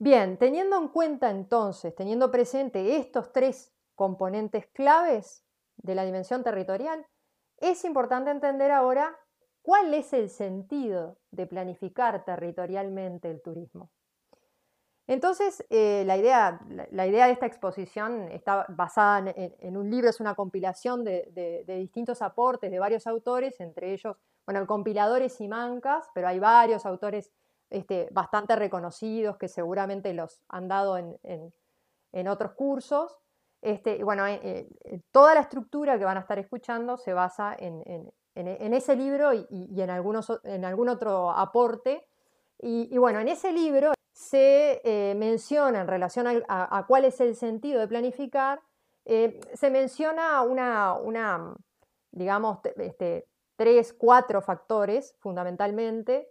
Bien, teniendo en cuenta entonces, teniendo presente estos tres componentes claves de la dimensión territorial, es importante entender ahora cuál es el sentido de planificar territorialmente el turismo. Entonces, eh, la, idea, la, idea, de esta exposición está basada en, un libro, es una compilación de, distintos aportes de varios autores, entre ellos, bueno, el compilador es Simancas, pero hay varios autores este, bastante reconocidos que seguramente los han dado en, otros cursos. Este, bueno, eh, eh, toda la estructura que van a estar escuchando se basa en, ese libro y, en, algunos, en algún otro aporte. y bueno, en ese libro se eh, menciona en relación a, cuál es el sentido de planificar, eh, se menciona una, digamos, este, tres, cuatro factores fundamentalmente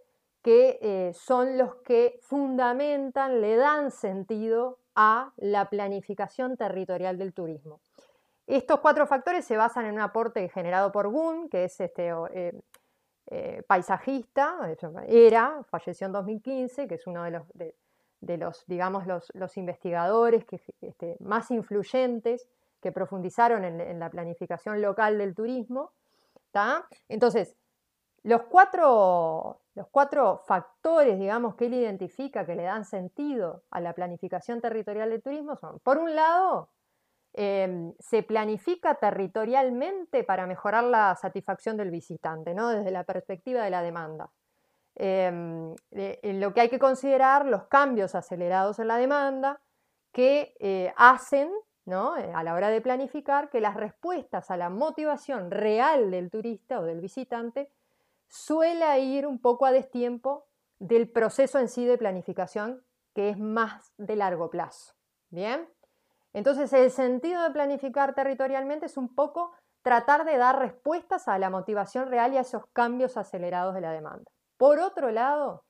que eh, son los que fundamentan, le dan sentido a la planificación territorial del turismo. Estos cuatro factores se basan en un aporte generado por Gunn, que es este, eh, paisajista, era, falleció en 2015, que es uno de los, de, los digamos, los, investigadores que, este, más influyentes que profundizaron en, la planificación local del turismo. Entonces, los cuatro, los cuatro factores, digamos, que él identifica que le dan sentido a la planificación territorial del turismo son, por un lado, Em, se planifica territorialmente para mejorar la satisfacción del visitante, ¿no? desde la perspectiva de la demanda. Em, lo que hay que considerar los cambios acelerados en la demanda que eh, hacen ¿no? Eh, a la hora de planificar que las respuestas a la motivación real del turista o del visitante suele ir un poco a destiempo del proceso en sí de planificación que es más de largo plazo. Bien. Entonces, el sentido de planificar territorialmente es un poco tratar de dar respuestas a la motivación real y a esos cambios acelerados de la demanda. Por otro lado,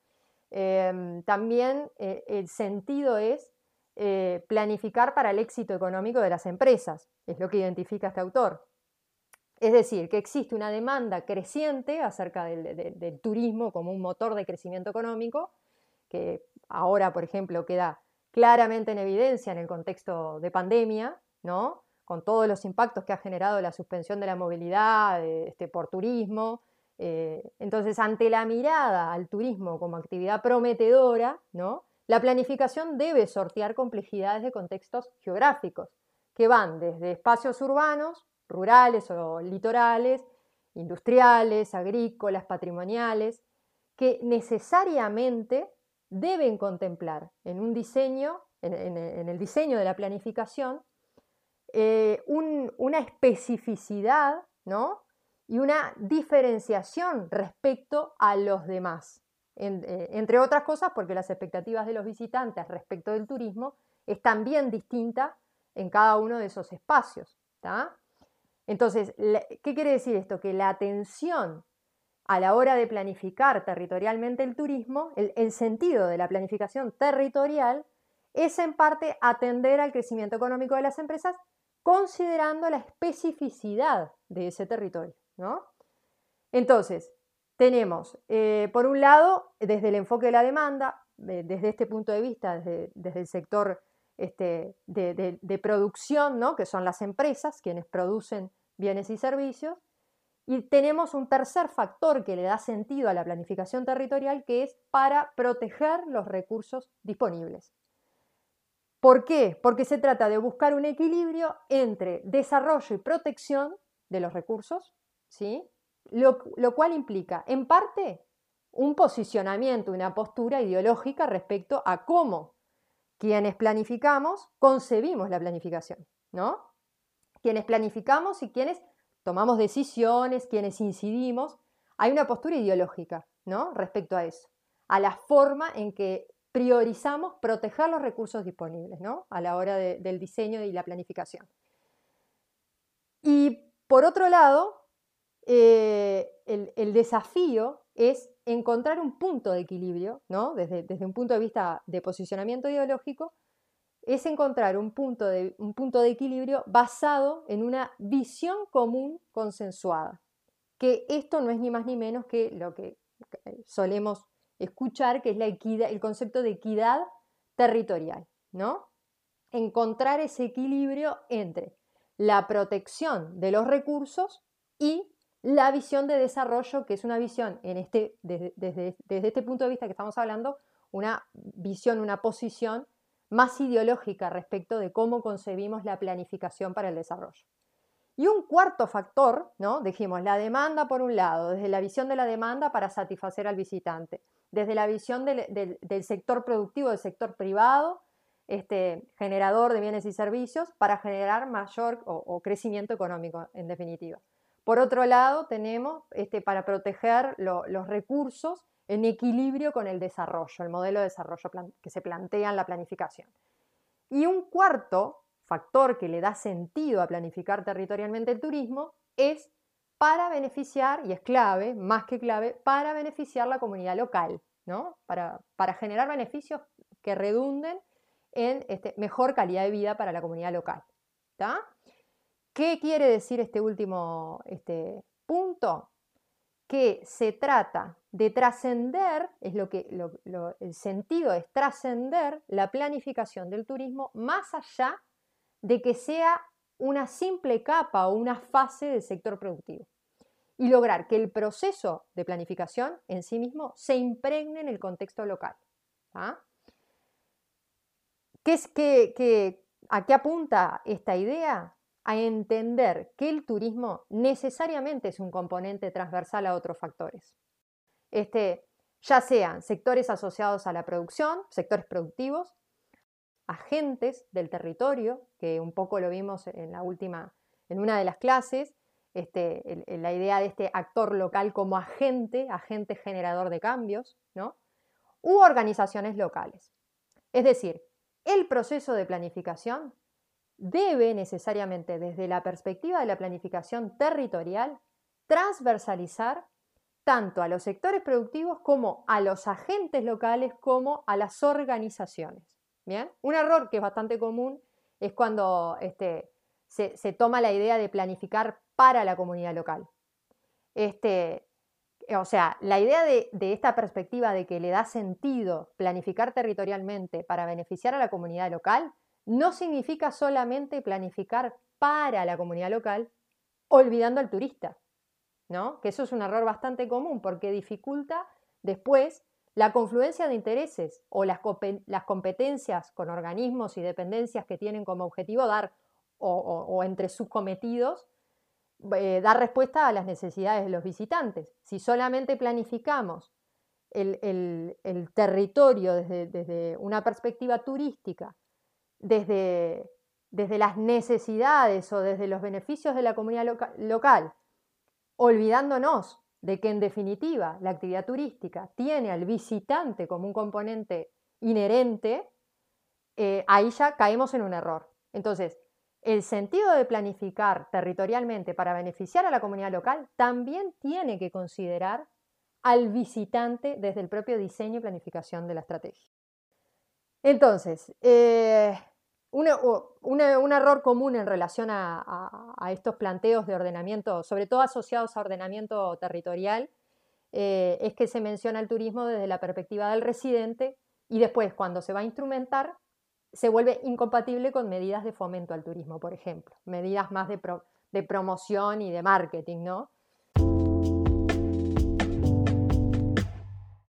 em, también eh, el sentido es eh, planificar para el éxito económico de las empresas, es lo que identifica este autor. Es decir, que existe una demanda creciente acerca del turismo como un motor de crecimiento económico, que ahora, por ejemplo, queda claramente en evidencia en el contexto de pandemia, ¿no? con todos los impactos que ha generado la suspensión de la movilidad este, por turismo. Eh, entonces, ante la mirada al turismo como actividad prometedora, ¿no? la planificación debe sortear complejidades de contextos geográficos, que van desde espacios urbanos, rurales o litorales, industriales, agrícolas, patrimoniales, que necesariamente deben contemplar en un diseño, en, el diseño de la planificación, eh, una especificidad ¿no? y una diferenciación respecto a los demás. Eh, entre otras cosas, porque las expectativas de los visitantes respecto del turismo están bien distintas en cada uno de esos espacios. Entonces, ¿qué quiere decir esto? Que la atención a la hora de planificar territorialmente el turismo, el, sentido de la planificación territorial es en parte atender al crecimiento económico de las empresas considerando la especificidad de ese territorio. Entonces, tenemos, eh, por un lado, desde el enfoque de la demanda, desde este punto de vista, desde, el sector este, de, de, producción, ¿no? que son las empresas, quienes producen bienes y servicios, y tenemos un tercer factor que le da sentido a la planificación territorial, que es para proteger los recursos disponibles. ¿Por qué? Porque se trata de buscar un equilibrio entre desarrollo y protección de los recursos, ¿sí? lo, lo cual implica, en parte, un posicionamiento, una postura ideológica respecto a cómo quienes planificamos concebimos la planificación, ¿no? Quienes planificamos y quienes tomamos decisiones, quienes incidimos, hay una postura ideológica ¿no? respecto a eso, a la forma en que priorizamos proteger los recursos disponibles ¿no? a la hora del diseño y la planificación. Y por otro lado, eh, el, desafío es encontrar un punto de equilibrio, ¿no? desde, desde un punto de vista de posicionamiento ideológico, es encontrar un punto, de, un punto de equilibrio basado en una visión común consensuada. Que esto no es ni más ni menos que lo que eh, solemos escuchar, que es la equidad, el concepto de equidad territorial, ¿no? Encontrar ese equilibrio entre la protección de los recursos y la visión de desarrollo, que es una visión, en este, desde, desde, este punto de vista que estamos hablando, una visión, una posición más ideológica respecto de cómo concebimos la planificación para el desarrollo. Y un cuarto factor, ¿no? Dijimos, la demanda por un lado, desde la visión de la demanda para satisfacer al visitante, desde la visión del, sector productivo, del sector privado, este, generador de bienes y servicios, para generar mayor o, crecimiento económico, en definitiva. Por otro lado, tenemos este, para proteger los recursos en equilibrio con el desarrollo, el modelo de desarrollo que se plantea en la planificación. Y un cuarto factor que le da sentido a planificar territorialmente el turismo es para beneficiar, y es clave, más que clave, para beneficiar la comunidad local, ¿no? Para, generar beneficios que redunden en este, mejor calidad de vida para la comunidad local. ¿Qué quiere decir este último este, punto? Que se trata de trascender, es lo que el sentido es trascender la planificación del turismo más allá de que sea una simple capa o una fase del sector productivo y lograr que el proceso de planificación en sí mismo se impregne en el contexto local. ¿ah? ¿Qué es, que, ¿A qué apunta esta idea? A entender que el turismo necesariamente es un componente transversal a otros factores. Este, ya sean sectores asociados a la producción, sectores productivos, agentes del territorio, que un poco lo vimos en la última, en una de las clases, este, la idea de este actor local como agente, agente generador de cambios, ¿no? u organizaciones locales. Es decir, el proceso de planificación debe necesariamente, desde la perspectiva de la planificación territorial, transversalizar tanto a los sectores productivos como a los agentes locales como a las organizaciones. Un error que es bastante común es cuando este, se, toma la idea de planificar para la comunidad local. Este, o sea, la idea de, esta perspectiva de que le da sentido planificar territorialmente para beneficiar a la comunidad local no significa solamente planificar para la comunidad local, olvidando al turista, ¿no? Que eso es un error bastante común porque dificulta después la confluencia de intereses o las, competencias con organismos y dependencias que tienen como objetivo dar o, entre sus cometidos eh, dar respuesta a las necesidades de los visitantes. Si solamente planificamos el, territorio desde, una perspectiva turística, desde, las necesidades o desde los beneficios de la comunidad local, olvidándonos de que en definitiva la actividad turística tiene al visitante como un componente inherente, eh, ahí ya caemos en un error. Entonces, el sentido de planificar territorialmente para beneficiar a la comunidad local también tiene que considerar al visitante desde el propio diseño y planificación de la estrategia. Entonces, eh, un error común en relación a, estos planteos de ordenamiento, sobre todo asociados a ordenamiento territorial, eh, es que se menciona el turismo desde la perspectiva del residente y después cuando se va a instrumentar se vuelve incompatible con medidas de fomento al turismo, por ejemplo, medidas más de, promoción y de marketing, ¿no?